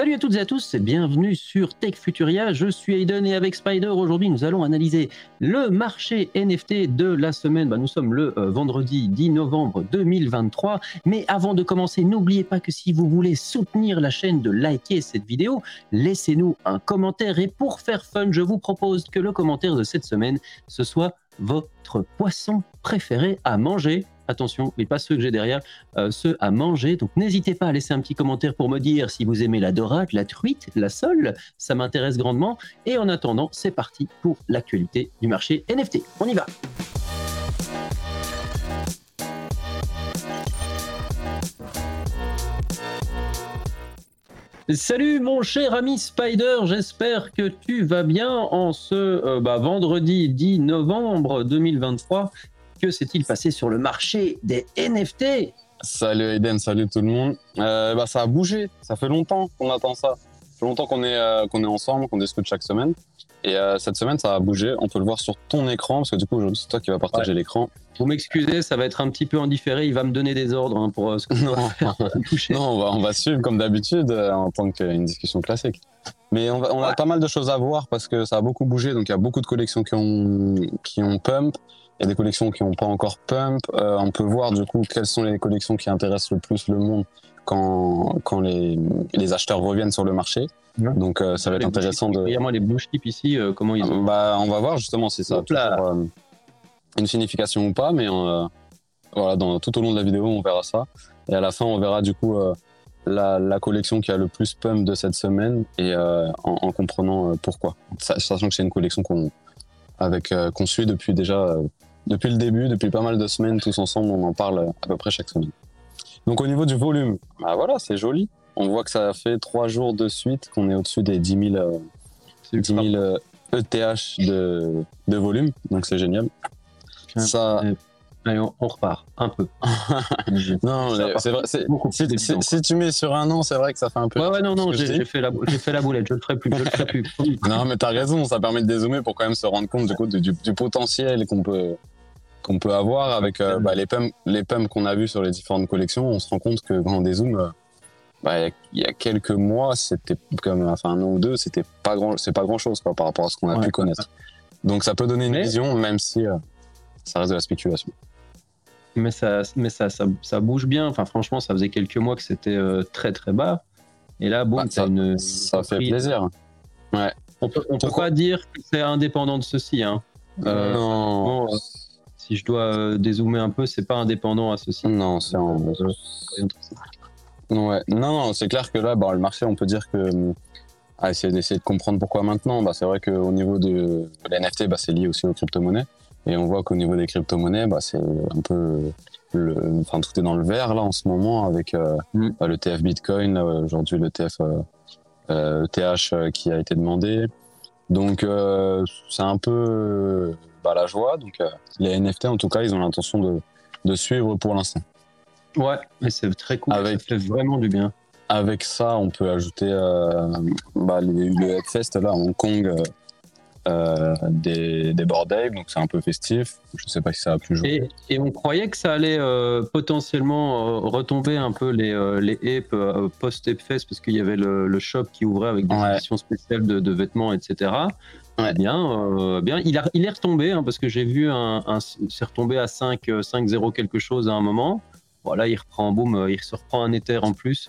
Salut à toutes et à tous et bienvenue sur Tech Futuria. Je suis Aiden et avec Spider, aujourd'hui nous allons analyser le marché NFT de la semaine. Bah, nous sommes le euh, vendredi 10 novembre 2023. Mais avant de commencer, n'oubliez pas que si vous voulez soutenir la chaîne, de liker cette vidéo, laissez-nous un commentaire. Et pour faire fun, je vous propose que le commentaire de cette semaine, ce soit votre poisson préféré à manger attention, mais pas ceux que j'ai derrière, euh, ceux à manger. Donc n'hésitez pas à laisser un petit commentaire pour me dire si vous aimez la dorade, la truite, la sole, ça m'intéresse grandement. Et en attendant, c'est parti pour l'actualité du marché NFT. On y va. Salut mon cher ami Spider, j'espère que tu vas bien en ce euh, bah, vendredi 10 novembre 2023 que s'est-il passé sur le marché des NFT Salut Aiden, salut tout le monde. Euh, bah, ça a bougé, ça fait longtemps qu'on attend ça. Ça fait longtemps qu'on est, euh, qu'on est ensemble, qu'on discute chaque semaine. Et euh, cette semaine, ça a bougé. On peut le voir sur ton écran, parce que du coup, aujourd'hui, c'est toi qui vas partager l'écran. Vous m'excusez, ça va être un petit peu en différé. Il va me donner des ordres hein, pour ce que non. non, on va, on va suivre comme d'habitude en tant qu'une discussion classique. Mais on, on a pas mal de choses à voir parce que ça a beaucoup bougé. Donc, il y a beaucoup de collections qui ont, qui ont pump. Il y a des collections qui n'ont pas encore pump. Euh, on peut voir du coup quelles sont les collections qui intéressent le plus le monde quand, quand les, les acheteurs reviennent sur le marché. Donc euh, ça va être intéressant de. Il y a moi les blue chips ici, euh, comment ils ont... Bah on va voir justement si ça a toujours, une signification ou pas, mais voilà, dans, tout au long de la vidéo on verra ça. Et à la fin on verra du coup la, la, collection qui a le plus pump de cette semaine et en, en, comprenant pourquoi. Sachant que c'est une collection qu'on avec qu'on suit depuis déjà depuis le début, depuis pas mal de semaines, tous ensemble, on en parle à peu près chaque semaine. Donc au niveau du volume, bah voilà, c'est joli. On voit que ça fait trois jours de suite qu'on est au-dessus des 10 000, 10 ETH de, de volume, donc c'est génial. Ça, Allez, on, repart un peu. non, c'est vrai. Si, si, tu mets sur un an, c'est vrai que ça fait un peu. Ouais, ouais, non, non, j'ai fait, la, fait la boulette, je le ferai plus, je le ferai plus. non, mais t'as raison, ça permet de dézoomer pour quand même se rendre compte du, coup, du, du potentiel qu'on peut, qu'on peut avoir avec euh, bah, les pumps les qu'on a vus sur les différentes collections. On se rend compte que quand on dézoome, bah, il y a quelques mois, c'était comme, enfin un an ou deux, c'était pas grand, c'est pas grand chose quoi, par rapport à ce qu'on a pu connaître. Donc ça peut donner une vision, même si euh, ça reste de la spéculation mais ça, mais ça, ça, bouge bien. Enfin, franchement, ça faisait quelques mois que c'était euh, très très bas. Et là, bon, bah, ça, une, ça fait plaisir. Ouais. On peut, on peut pas dire que c'est indépendant de ceci. Hein. Euh, non. Si je dois euh, dézoomer un peu, c'est pas indépendant à ceci. Non, c'est en. Ouais. Non, non, c'est clair que là, bon, le marché, on peut dire que. À essayer d'essayer de comprendre pourquoi maintenant, bah, c'est vrai qu'au niveau de, l'NFT, bah, c'est lié aussi aux crypto-monnaies. Et on voit qu'au niveau des crypto-monnaies, bah, c'est un peu, le, enfin tout est dans le vert là en ce moment avec euh, mm. bah, le TF Bitcoin, aujourd'hui le TF euh, TH euh, qui a été demandé. Donc euh, c'est un peu bah, la joie. Donc les NFT en tout cas, ils ont l'intention de, de suivre pour l'instant. Ouais, mais c'est très cool. Avec, ça fait vraiment du bien. Avec ça, on peut ajouter bah, le Headfest là à Hong Kong euh, des, des board donc c'est un peu festif. Je sais pas si ça a pu jouer. Et, on croyait que ça allait euh, potentiellement euh, retomber un peu les, les apes post-Apefest parce qu'il y avait le, shop qui ouvrait avec des éditions spéciales de, vêtements, etc. Ouais. Bien, bien. Il, a, il est retombé hein, parce que j'ai vu un, un c'est retombé à 5, 5-0 quelque chose à un moment. Voilà, il reprend, boum, il se reprend un Ether en plus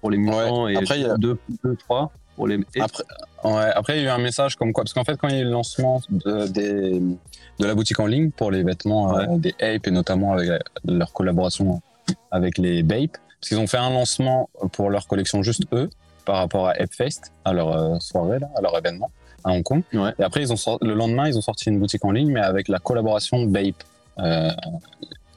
pour les mutants et 2, 3 pour les. Après, Ouais, après, il y a eu un message comme quoi, parce qu'en fait, quand il y a eu le lancement de, des, de la boutique en ligne pour les vêtements euh, des Ape et notamment avec leur collaboration avec les Bape, parce qu'ils ont fait un lancement pour leur collection juste eux par rapport à Fest, à leur euh, soirée, là, à leur événement à Hong Kong. Ouais. Et après, ils ont le lendemain, ils ont sorti une boutique en ligne, mais avec la collaboration Bape. Euh,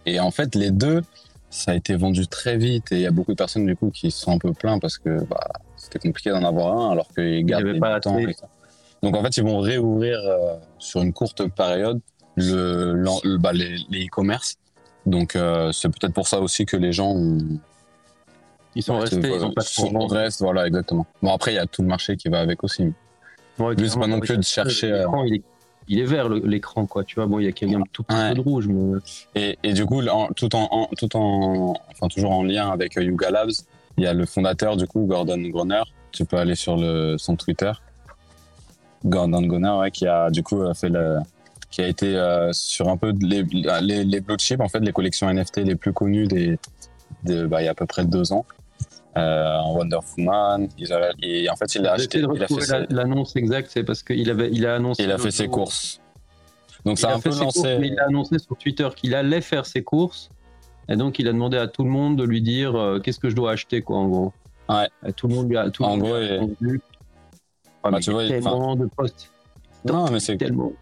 et en fait, les deux, ça a été vendu très vite et il y a beaucoup de personnes du coup qui se sont un peu plaints parce que bah, c'était compliqué d'en avoir un alors qu'ils gardent pas temps. Donc en fait, ils vont réouvrir euh, sur une courte période le, bah, les e-commerce. Donc euh, c'est peut-être pour ça aussi que les gens ont... ils sont restés, ils ont pas de reste, voilà exactement. Bon après il y a tout le marché qui va avec aussi. Ouais, c'est pas non plus de chercher. Euh, il est il est vert l'écran quoi tu vois bon il y a quelqu'un tout petit peu de rouge mais et, et du coup tout en, tout en enfin toujours en lien avec Yuga Labs il y a le fondateur du coup Gordon Groner tu peux aller sur le, son Twitter. Gordon Goner, ouais, qui a du coup fait le, qui a été euh, sur un peu les, les, les blue chips, en fait, les collections NFT les plus connues des, de, bah, il y a à peu près deux ans. Euh, en Wonderful Man, et en fait, il a acheté. Il a l'annonce exacte, c'est parce qu'il avait, il a annoncé. Il a fait ses courses. Donc ça a, un peu lancé. il a annoncé sur Twitter qu'il allait faire ses courses, et donc il a demandé à tout le monde de lui dire euh, qu'est-ce que je dois acheter, quoi, en gros. Ouais. Et tout le monde lui a. Tout en gros, et... bah, tu vois, tellement de posts. Non, mais c'est tellement.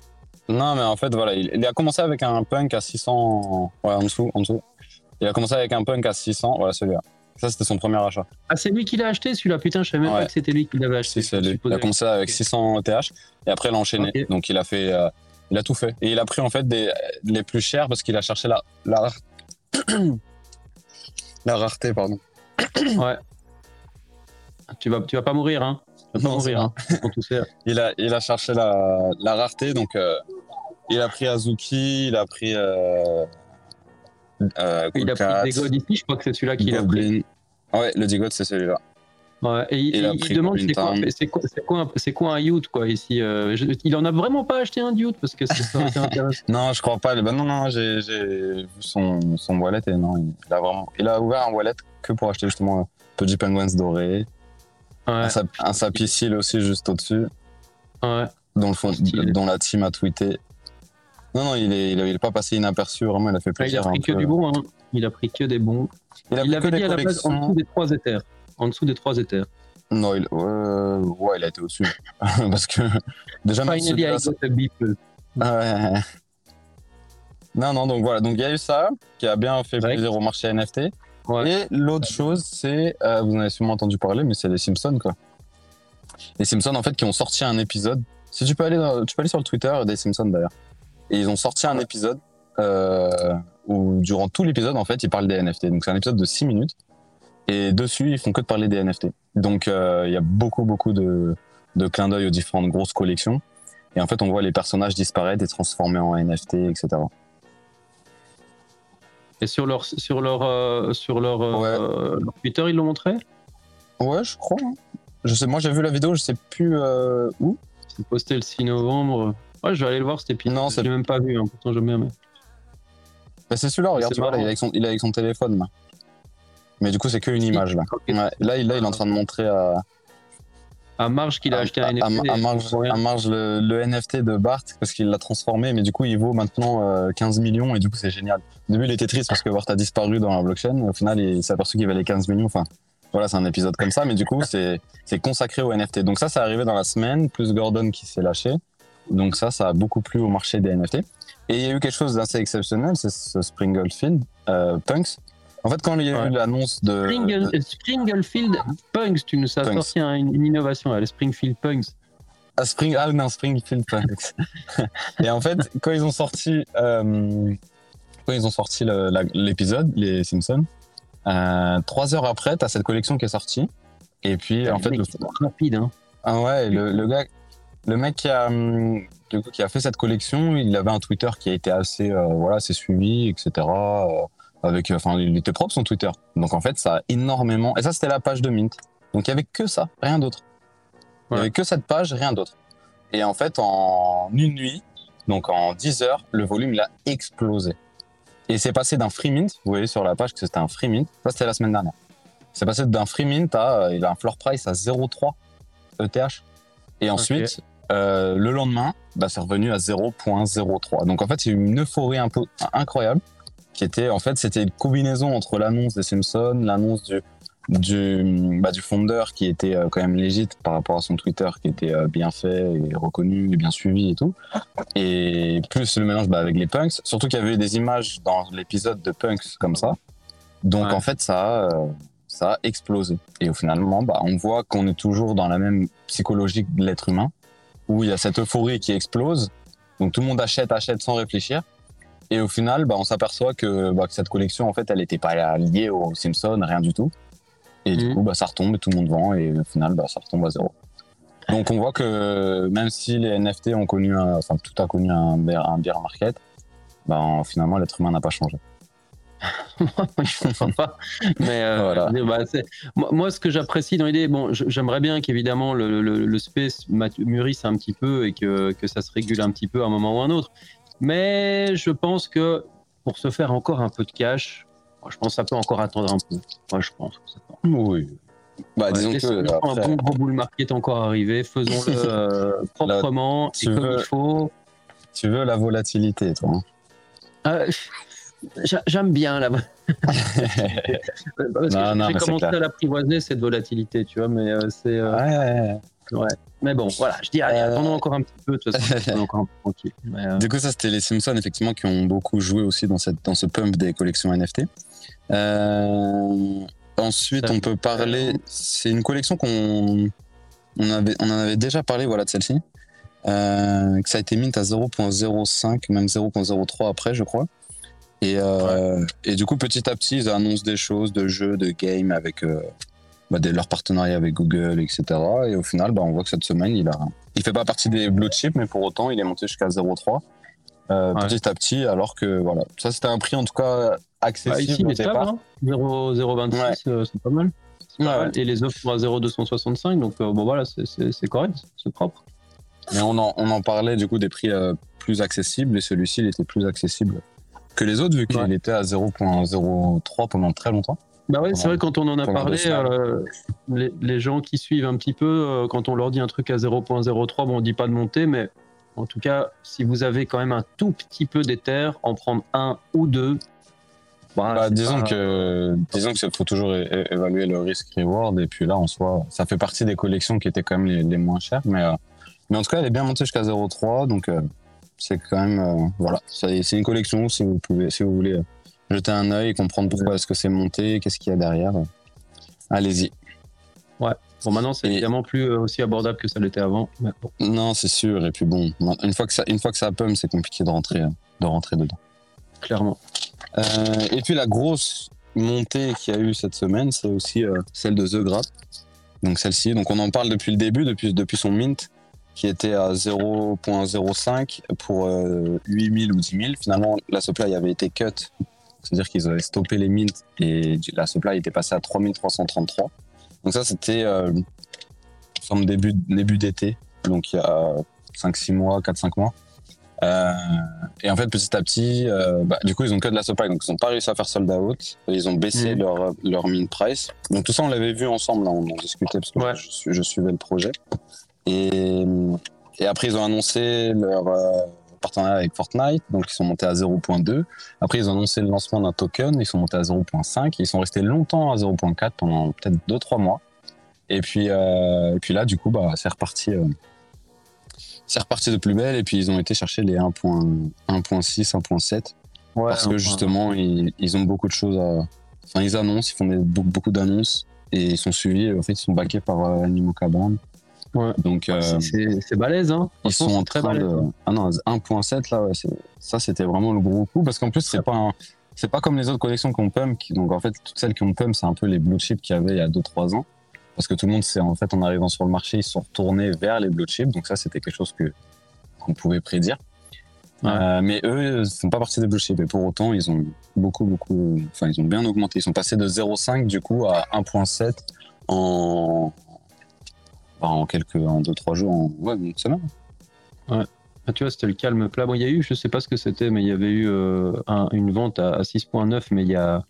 Non, mais en fait, voilà, il, a commencé avec un punk à 600. Ouais, en dessous, en dessous. Il a commencé avec un punk à 600. Voilà, celui-là. Ça, c'était son premier achat. Ah, c'est lui qui l'a acheté, celui-là? Putain, je savais même pas que c'était lui qui l'avait acheté. c'est lui. Il a commencé avec 600 ETH et après, il a enchaîné. Donc, il a fait. Euh, il a tout fait. Et il a pris, en fait, des, les plus chers parce qu'il a cherché la. La, la rareté, pardon. ouais. Tu vas, tu vas pas mourir, hein non, hein, il, a, il a cherché la, la rareté, donc euh, il a pris Azuki, il a pris. Euh, euh, il a pris Digod ici, je crois que c'est celui-là qu'il a pris. Ouais, le Digod, c'est celui-là. Ouais, et il, il, demande c'est quoi, quoi, quoi, quoi, un youth quoi ici Il en a vraiment pas acheté un youth parce que c'est intéressant. non, je crois pas. Bah, non, non, j'ai vu son, son wallet et non, il a vraiment, il a ouvert un wallet que pour acheter justement Petit Penguins doré, un, sapicile aussi juste au-dessus. Ouais. Dont, le fond, dont la team a tweeté. Non, non, il n'est il, il est pas passé inaperçu, vraiment, il a fait plaisir. il a pris que du bon, hein. il a pris que des bons. Il, a avait dit à la base en dessous des trois éthers. En dessous des trois éthers. Non, il, ouais, il a été au-dessus. Parce que déjà, Finally, I got a beep. Ah ouais. Non, non, donc voilà, donc il y a eu ça qui a bien fait plaisir au marché NFT. Et l'autre chose, c'est, euh, vous en avez sûrement entendu parler, mais c'est les Simpsons, quoi. Les Simpsons, en fait, qui ont sorti un épisode. Si tu peux aller, tu peux aller sur le Twitter des Simpsons d'ailleurs. Et ils ont sorti un épisode euh, où, durant tout l'épisode, en fait, ils parlent des NFT. Donc c'est un épisode de 6 minutes. Et dessus, ils font que de parler des NFT. Donc euh, il y a beaucoup, beaucoup de, de clins d'œil aux différentes grosses collections. Et en fait, on voit les personnages disparaître et transformer en NFT, etc. Et sur leur, sur leur, euh, sur leur, euh, Twitter, ils l'ont montré? Ouais, je crois. Hein. Je sais, moi j'ai vu la vidéo, je sais plus où. C'est posté le 6 novembre. Ouais, je vais aller le voir cet épisode. Non, c'est même pas vu, hein, pourtant j'aime bien. Mais... Bah, c'est celui-là, regarde, tu vois, là, il, est avec son, il est avec son téléphone. Là. Mais du coup, c'est qu'une image là. là, là, il est en train de montrer à. À Marge qu'il a acheté un NFT. À, Marge, le, NFT de Bart parce qu'il l'a transformé, mais du coup il vaut maintenant 15 millions et du coup c'est génial. Au début il était triste parce que Bart a disparu dans la blockchain. Au final il s'est aperçu qu'il valait 15 millions. Enfin voilà, c'est un épisode comme ça, mais du coup c'est consacré au NFT. Donc ça, ça arrivé dans la semaine, plus Gordon qui s'est lâché. Donc ça, ça a beaucoup plu au marché des NFT. Et il y a eu quelque chose d'assez exceptionnel, c'est ce Springlefield euh, Punks en fait, quand il y a eu l'annonce de. Springfield Punks, tu nous as sorti une, innovation, les Springfield Punks. Ah, Spring... ah non, Springfield Punks. et en fait, quand ils ont sorti, euh, quand ils ont sorti l'épisode, les Simpsons, euh, trois heures après, tu as cette collection qui est sortie. Et puis, en fait. Le... rapide, hein. Ah ouais, le, le, gars. Le mec qui a, du coup, qui a fait cette collection, il avait un Twitter qui a été assez, euh, voilà, assez suivi, etc avec, enfin, il était propre son Twitter. Donc en fait, ça a énormément. Et ça, c'était la page de Mint. Donc il y avait que ça, rien d'autre. Il y avait que cette page, rien d'autre. Et en fait, en une nuit, donc en 10 heures, le volume il a explosé. Et c'est passé d'un free mint, vous voyez sur la page que c'était un free mint. Ça, c'était la semaine dernière. C'est passé d'un free mint à, il a un floor price à 0,3 ETH. Et ensuite, euh, le lendemain, bah, c'est revenu à 0.03. Donc en fait, eu une euphorie un peu incroyable qui était en fait c'était une combinaison entre l'annonce des Simpsons, l'annonce du du, bah, du fondeur qui était euh, quand même légit par rapport à son Twitter qui était euh, bien fait et reconnu et bien suivi et tout. Et plus le mélange bah, avec les punks. Surtout qu'il y avait eu des images dans l'épisode de punks comme ça. Donc en fait ça a, euh, ça a explosé. Et au finalement bah, on voit qu'on est toujours dans la même psychologie de l'être humain où il y a cette euphorie qui explose. Donc tout le monde achète achète sans réfléchir et au final, bah, on s'aperçoit que, bah, que, cette collection, en fait, elle n'était pas liée aux Simpsons, rien du tout. Et du mhm. coup, bah, ça retombe et tout le monde vend. Et au final, bah, ça retombe à zéro. Donc on voit que même si les NFT ont connu, un, enfin tout a connu un un bear market, finalement l'être humain n'a pas changé. je comprends pas. Mais euh, bah, moi, ce que j'apprécie dans l'idée, bon, j'aimerais bien qu'évidemment le, le, space mûrisse un petit peu et que, que, ça se régule un petit peu à un moment ou à un autre. Mais je pense que pour se faire encore un peu de cash, je pense que ça peut encore attendre un peu. Moi, je pense que ça peut. Oui. Bah, disons que après... un bon gros bull market encore arrivé, faisons-le euh, proprement et comme il faut. Tu veux la volatilité, toi hein euh, J'aime bien la. J'ai commencé à l'apprivoiser cette volatilité, tu vois, mais euh, c'est. ouais. ouais. Mais bon, voilà, je dis attendons encore un petit peu, de toute façon, encore un peu tranquille. Du coup, ça, c'était les Simpsons, effectivement, qui ont beaucoup joué aussi dans, cette, dans ce pump des collections NFT. Euh, ensuite, on peut parler. C'est une collection qu'on on avait, on en avait déjà parlé, voilà, de celle-ci. Euh, que ça a été mint à 0.05, même 0.03 après, je crois. Et, euh, et, du coup, petit à petit, ils annoncent des choses de jeux, de games avec euh, bah, leur partenariat avec Google, etc. Et au final, bah, on voit que cette semaine, il a, il fait pas partie des blue chips, mais pour autant, il est monté jusqu'à 0.3 euh, petit à petit, alors que voilà, ça c'était un prix en tout cas accessible. Bah, ici, il est stable, hein 0,26, euh, c'est pas mal. Et les offres sont à 0,265, donc euh, bon voilà, c'est correct, c'est propre. Mais on en, on en, parlait du coup des prix plus accessibles, et celui-ci il était plus accessible que les autres, vu qu'il était à 0,03 pendant très longtemps. Bah ouais, c'est vrai, quand on en a parlé, les, les, gens qui suivent un petit peu, quand on leur dit un truc à 0.03, bon, on dit pas de monter, mais en tout cas, si vous avez quand même un tout petit peu d'éther, en prendre un ou deux. Bah, bah disons, que, disons que faut toujours évaluer le risque-reward. Et puis là, en soi, ça fait partie des collections qui étaient quand même les, moins chères. Mais, euh, mais en tout cas, elle est bien montée jusqu'à 0,3. Donc, euh, c'est quand même. Euh, voilà. C'est une collection. Si vous, pouvez, si vous voulez jeter un œil et comprendre pourquoi est-ce que c'est monté, qu'est-ce qu'il y a derrière, allez-y. Ouais. Bon, maintenant, c'est évidemment plus euh, aussi abordable que ça l'était avant. Non, c'est sûr. Et puis bon, une fois que ça, une fois que ça pomme, c'est compliqué de rentrer, euh, de rentrer dedans. Clairement. Euh, et puis la grosse montée qu'il y a eu cette semaine, c'est aussi celle de The Grap. Donc celle-ci. Donc on en parle depuis le début, depuis, depuis son mint, qui était à 0.05 pour 8000 ou 10 000. Finalement, la supply avait été cut. C'est-à-dire qu'ils avaient stoppé les mints et la supply était passée à 3333. Donc ça, c'était euh, début, début d'été, donc il y a 5-6 mois, 4-5 mois. Euh, et en fait, petit à petit, euh, bah, du coup, ils ont que de la supply, donc ils n'ont pas réussi à faire sold out. Ils ont baissé mmh. leur, leur min price. Donc tout ça, on l'avait vu ensemble, là, on en discutait parce que je, je, suivais le projet. Et, et après, ils ont annoncé leur euh, partenariat avec Fortnite, donc ils sont montés à 0.2. Après, ils ont annoncé le lancement d'un token, ils sont montés à 0.5. Ils sont restés longtemps à 0.4 pendant peut-être 2-3 mois. Et puis, euh, et puis là, du coup, bah, c'est reparti. Euh, c'est reparti de plus belle et puis ils ont été chercher les 1.6, 1.7 parce que justement ils, ils, ont beaucoup de choses à. Enfin, ils annoncent, ils font des, beaucoup, d'annonces et ils sont suivis. En fait, ils sont backés par euh, Donc, euh, c'est balèze, hein. Ils sont très balèzes. De... Ah non, 1.7 là, ça c'était vraiment le gros coup parce qu'en plus c'est pas c'est pas comme les autres collections qu'on pump. Qui... Donc en fait, toutes celles qui ont pump, c'est un peu les blue chips qu'il y avait il y a 2-3 ans. Parce que tout le monde, c'est en fait, en arrivant sur le marché, ils sont retournés vers les blue chips. Donc ça, c'était quelque chose que qu'on pouvait prédire. Euh, mais eux, ils sont pas partis des blue chips. Et pour autant, ils ont beaucoup, beaucoup, enfin, ils ont bien augmenté. Ils sont passés de 0,5 du coup à 1,7 en, en quelques, en deux, trois jours, en ouais, semaine. Ouais. Ah, tu vois, c'était le calme plat. Bon, il y a eu, je sais pas ce que c'était, mais il y avait eu euh, une vente à, 6.9, mais il y a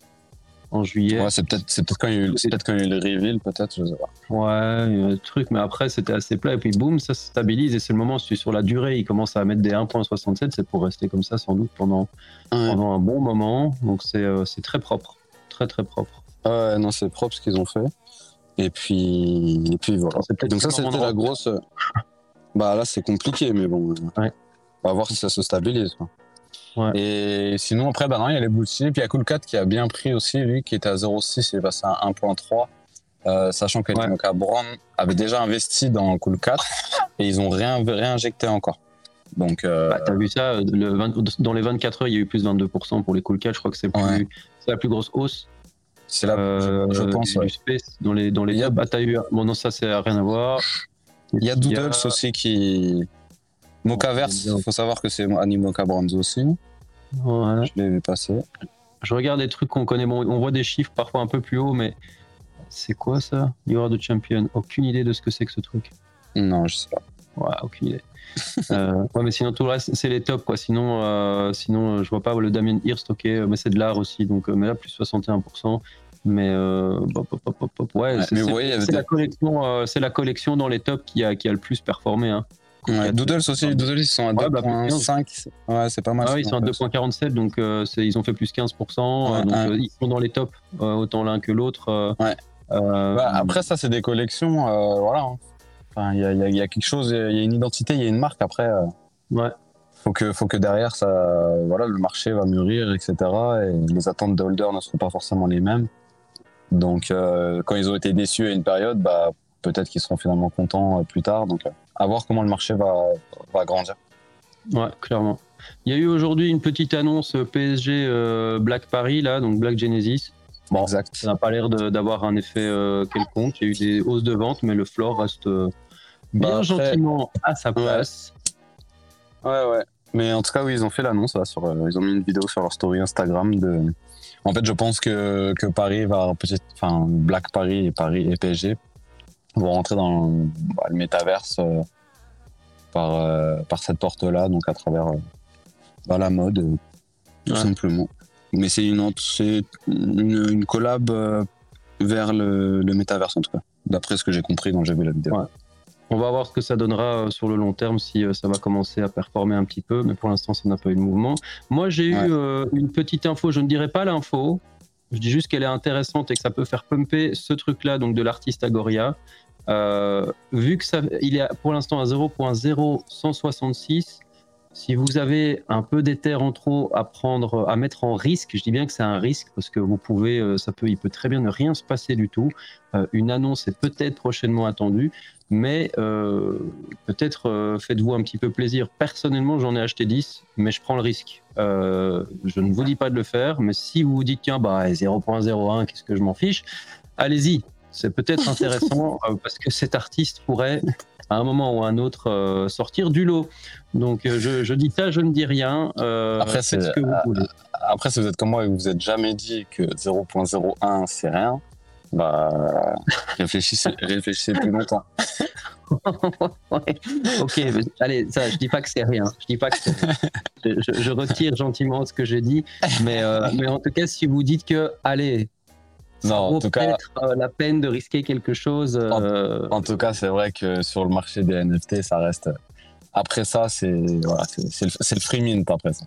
en juillet. Ouais, c'est peut-être peut quand, il y a eu, peut quand il y a eu le reveal, peut-être, je sais pas. Ouais, il y a un truc, mais après, c'était assez plat, et puis boum, ça se stabilise, et c'est le moment, sur la durée, il commence à mettre des 1.67, c'est pour rester comme ça, sans doute, pendant, pendant un bon moment. Donc, euh, c'est très propre. Très, très propre. Ouais, non, c'est propre ce qu'ils ont fait. Et puis, et puis voilà. Donc ça, c'était la grosse. Bah là, c'est compliqué, mais bon. On va voir si ça se stabilise. Et sinon, après, bah non, il y a les Blue Puis il y a Cool 4 qui a bien pris aussi, lui, qui était à 0,6, il est passé à 1,3. Euh, sachant que ouais. Brown avait déjà investi dans Cool 4 et ils ont rien réinjecté encore. Donc, euh... bah, t'as vu ça, le dans les 24 heures, il y a eu plus de 22% pour les Cool 4. Je crois que c'est la plus grosse hausse. C'est là, je, euh, pense. Du space dans les, dans les bah, eu... Bon, non, ça, c'est rien à voir. Il y a Doodles aussi qui. Mocaverse, il faut savoir que c'est Animoca Brands aussi. Ouais. Je l'ai vu passer. Je regarde des trucs qu'on connaît. Bon, on voit des chiffres parfois un peu plus haut, mais c'est quoi ça? You are the champion. Aucune idée de ce que c'est que ce truc. Non, je sais pas. Ouais, aucune idée. euh, ouais, mais sinon tout le reste c'est les tops quoi. Sinon, euh, sinon je vois pas le Damien Hirst, ok, mais c'est de l'art aussi, donc mais là plus 61%. Mais euh, ouais, c'est la collection, la collection dans les tops qui a qui a le plus performé. Hein. Ouais, Doodles aussi, Doodles ils sont à 2.5. Bah, ouais, c'est pas mal. Ah, ils sont à 2.47, donc euh, ils ont fait plus 15%. donc ils sont dans les tops, autant l'un que l'autre. ouais. Bah, après, ça, c'est des collections. voilà. Enfin, il y a, y a, quelque chose, il y a une identité, il y a une marque. Après, ouais. faut que, faut que derrière, ça, voilà, le marché va mûrir, etc. Et les attentes de holder ne seront pas forcément les mêmes. Donc, euh, quand ils ont été déçus à une période, bah, peut-être qu'ils seront finalement contents euh, plus tard. Donc, euh, à voir comment le marché va, va grandir. Ouais, clairement. Il y a eu aujourd'hui une petite annonce PSG Black Paris, là, donc Black Genesis. Bon, exact. Ça n'a pas l'air d'avoir un effet quelconque. Il y a eu des hausses de vente, mais le floor reste bien bah, gentiment à sa place. Ouais. ouais, Mais en tout cas, oui, ils ont fait l'annonce. Sur, ils ont mis une vidéo sur leur story Instagram de, en fait, je pense que, que Paris va peut-être, enfin, Black Paris et Paris et PSG vont rentrer dans bah, le métaverse euh, par, euh, par cette porte-là, donc à travers euh, bah, la mode, tout simplement. Mais c'est une, une, une, collab vers le, le métaverse, en tout cas, d'après ce que j'ai compris quand j'ai vu la vidéo. On va voir ce que ça donnera euh, sur le long terme si euh, ça va commencer à performer un petit peu, mais pour l'instant, ça n'a pas eu de mouvement. Moi, j'ai eu euh, une petite info, je ne dirais pas l'info, je dis juste qu'elle est intéressante et que ça peut faire pumper ce truc-là, donc de l'artiste Agoria. vu que ça, il est pour l'instant à 0.0166, si vous avez un peu d'éther en trop à prendre, à mettre en risque, je dis bien que c'est un risque parce que vous pouvez, euh, ça peut, il peut très bien ne rien se passer du tout. Euh, une annonce est peut-être prochainement attendue, mais euh, peut-être faites-vous un petit peu plaisir. Personnellement, j'en ai acheté 10, mais je prends le risque. je ne vous dis pas de le faire, mais si vous vous dites tiens bah 0.01, qu'est-ce que je m'en fiche, allez-y. C'est peut-être intéressant parce que cet artiste pourrait à un moment ou à un autre euh, sortir du lot. Donc euh, je, dis ça, je ne dis rien. Euh, après, c'est ce que vous voulez. Après, si vous êtes comme moi et que vous n'êtes jamais dit que 0.01 c'est rien, bah réfléchissez, réfléchissez plus longtemps. Ok, allez, ça, je dis pas que c'est rien. Je dis pas que je, je, retire gentiment ce que j'ai dit, mais, mais en tout cas, si vous dites que, allez, non, en tout cas, euh, la peine de risquer quelque chose. Euh, en, tout cas, c'est vrai que sur le marché des NFT, ça reste. Après ça, c'est voilà, c'est le, free mint après ça.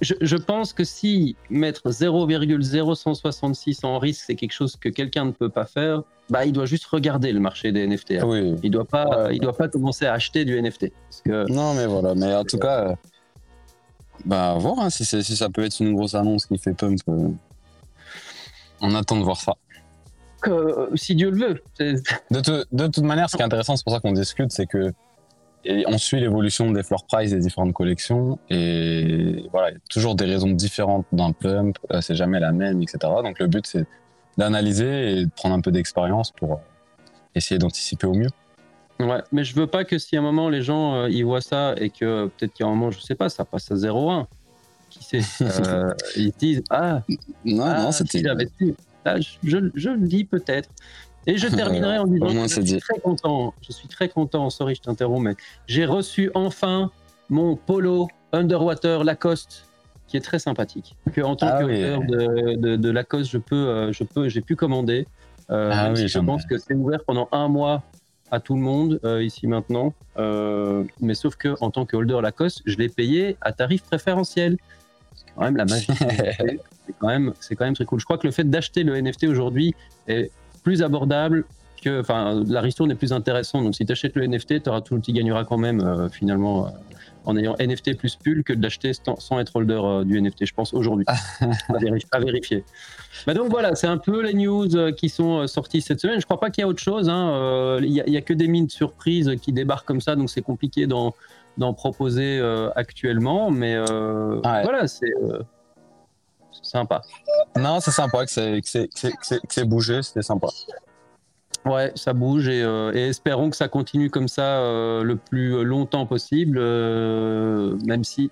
Je, pense que si mettre 0,0166 en risque, c'est quelque chose que quelqu'un ne peut pas faire, bah, il doit juste regarder le marché des NFT. Hein. Oui. Il doit pas, il doit pas commencer à acheter du NFT. Parce que, non, mais voilà. Mais en tout cas, bah, voir hein, si, si ça peut être une grosse annonce qui fait pump. On attend de voir ça. Euh, si Dieu le veut. De, toute manière, ce qui est intéressant, c'est pour ça qu'on discute, c'est que on suit l'évolution des floor price des différentes collections et voilà, il y a toujours des raisons différentes d'un pump, euh, c'est jamais la même, etc. Donc le but c'est d'analyser et de prendre un peu d'expérience pour essayer d'anticiper au mieux. Ouais, mais je veux pas que si à un moment les gens euh, ils voient ça et que peut-être qu'à un moment, je sais pas, ça passe à 0,1 qui euh, Ils disent Ah, non, ah, non, c'était. Ah, je, je, le dis peut-être. Et je terminerai en disant que je suis très content. Je suis très content. Sorry, je t'interromps, mais j'ai reçu enfin mon polo Underwater Lacoste qui est très sympathique. Que en tant ah de, de, Lacoste, je peux, euh, je peux, j'ai pu commander. Euh, ah oui, je pense que c'est ouvert pendant un mois à tout le monde ici maintenant. mais sauf que en tant que holder Lacoste, je l'ai payé à tarif préférentiel quand même la magie. c'est quand même, c'est quand même très cool. Je crois que le fait d'acheter le NFT aujourd'hui est plus abordable que, enfin, la ristourne est plus intéressante. Donc, si tu achètes le NFT, tu auras tout, tu gagneras quand même euh, finalement euh, en ayant NFT plus pull que d'acheter sans être holder euh, du NFT. Je pense aujourd'hui à, vérifier. Bah donc voilà, c'est un peu les news qui sont sorties cette semaine. Je crois pas qu'il y a autre chose. Hein. Il n'y a, a, que des mines surprises qui débarquent comme ça, donc c'est compliqué dans d'en proposer euh, actuellement, mais euh, voilà, c'est euh, sympa. Non, c'est sympa que c'est bougé, c'était sympa. Ouais, ça bouge et, espérons que ça continue comme ça le plus longtemps possible, même si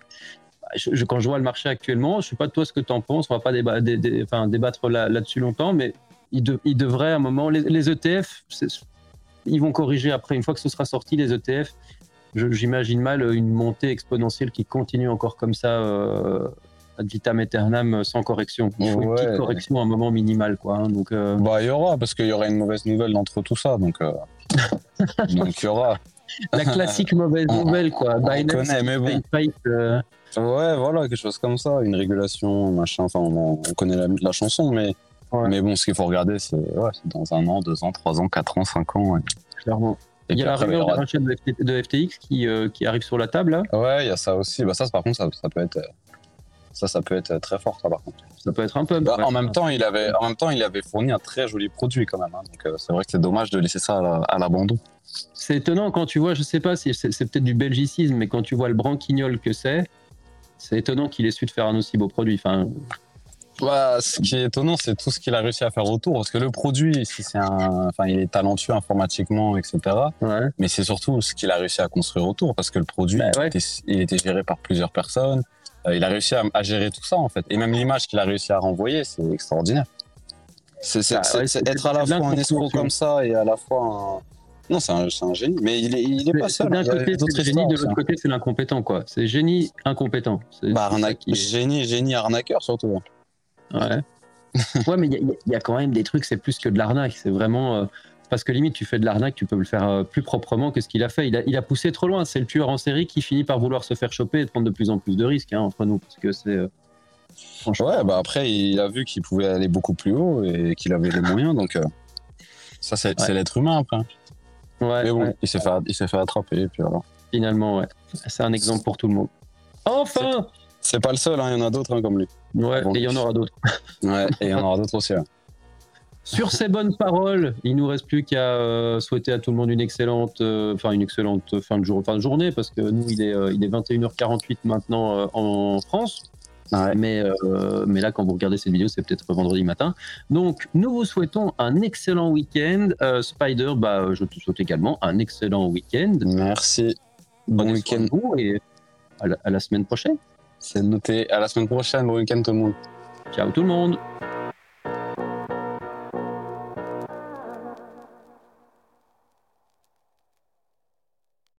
je, quand je vois le marché actuellement, je sais pas de toi ce que tu en penses, on va pas débattre là-dessus longtemps, mais il, devrait à un moment, les, ETF, ils vont corriger après, une fois que ce sera sorti, les ETF, j'imagine mal une montée exponentielle qui continue encore comme ça euh, ad vitam aeternam sans correction. Il faut une petite correction à un moment minimal. Quoi, hein, donc, euh, bah, il y aura, parce qu'il y aura une mauvaise nouvelle entre tout ça. Donc, euh, donc il y aura. La classique mauvaise nouvelle, quoi. On connaît, mais bon. Ouais, voilà, quelque chose comme ça, une régulation, machin. Enfin, on, connaît la, chanson, mais, mais bon, ce qu'il faut regarder, c'est ouais, dans un an, deux ans, trois ans, quatre ans, cinq ans. Clairement. Il y a la rumeur aura... de, FTX qui, euh, qui, arrive sur la table, là Ouais, il y a ça aussi. Bah, ça, par contre, ça, ça peut être. Ça, ça peut être très fort, ça, par contre. Ça peut être un peu. Bah, en, même temps, il avait, en même temps, il avait fourni un très joli produit, quand même. Hein. donc, euh, c'est vrai que c'est dommage de laisser ça à l'abandon. c'est étonnant quand tu vois, je sais pas si c'est, peut-être du belgicisme, mais quand tu vois le branquignol que c'est, c'est étonnant qu'il ait su de faire un aussi beau produit. Enfin, bah, ce qui est étonnant, c'est tout ce qu'il a réussi à faire autour. Parce que le produit, si c'est un, enfin, il est talentueux informatiquement, etc. Mais c'est surtout ce qu'il a réussi à construire autour. Parce que le produit, bah, il, était, géré par plusieurs personnes. Euh, il a réussi à, gérer tout ça, en fait. Et même l'image qu'il a réussi à renvoyer, c'est extraordinaire. C'est, bah, être à la fois un escroc comme ça et à la fois un, non, c'est un, un, génie, mais il est, il est pas seul. D'un côté, c'est génie, de l'autre côté, c'est l'incompétent, quoi. C'est génie incompétent. Bah, génie, génie arnaqueur, surtout. Ouais. ouais, mais il y, a quand même des trucs, c'est plus que de l'arnaque. C'est vraiment. Euh, parce que limite, tu fais de l'arnaque, tu peux le faire euh, plus proprement que ce qu'il a fait. Il a, il a poussé trop loin. C'est le tueur en série qui finit par vouloir se faire choper et prendre de plus en plus de risques hein, entre nous. Parce que c'est. Euh, ouais, bah après, il a vu qu'il pouvait aller beaucoup plus haut et qu'il avait les moyens. Donc, ça, c'est l'être humain après. Ouais, mais bon, il s'est fait, il s'est fait attraper, et puis voilà. Finalement, ouais. C'est un exemple pour tout le monde. Enfin C'est pas le seul, hein, il y en a d'autres hein, comme lui. Ouais, et il y en aura d'autres. ouais, et il y en aura d'autres aussi. Sur ces bonnes paroles, il nous reste plus qu'à euh, souhaiter à tout le monde une excellente, euh, une excellente fin de, jour, fin de journée, parce que nous, il est, euh, il est 21h48 maintenant en France. Mais, euh, mais là, quand vous regardez cette vidéo, c'est peut-être vendredi matin. Donc, nous vous souhaitons un excellent week-end. Spider, bah, je te souhaite également un excellent week-end. Merci. Bon week-end. Et à la, à la semaine prochaine. C'est noté. À la semaine prochaine. Bon week-end tout le monde. Ciao tout le monde.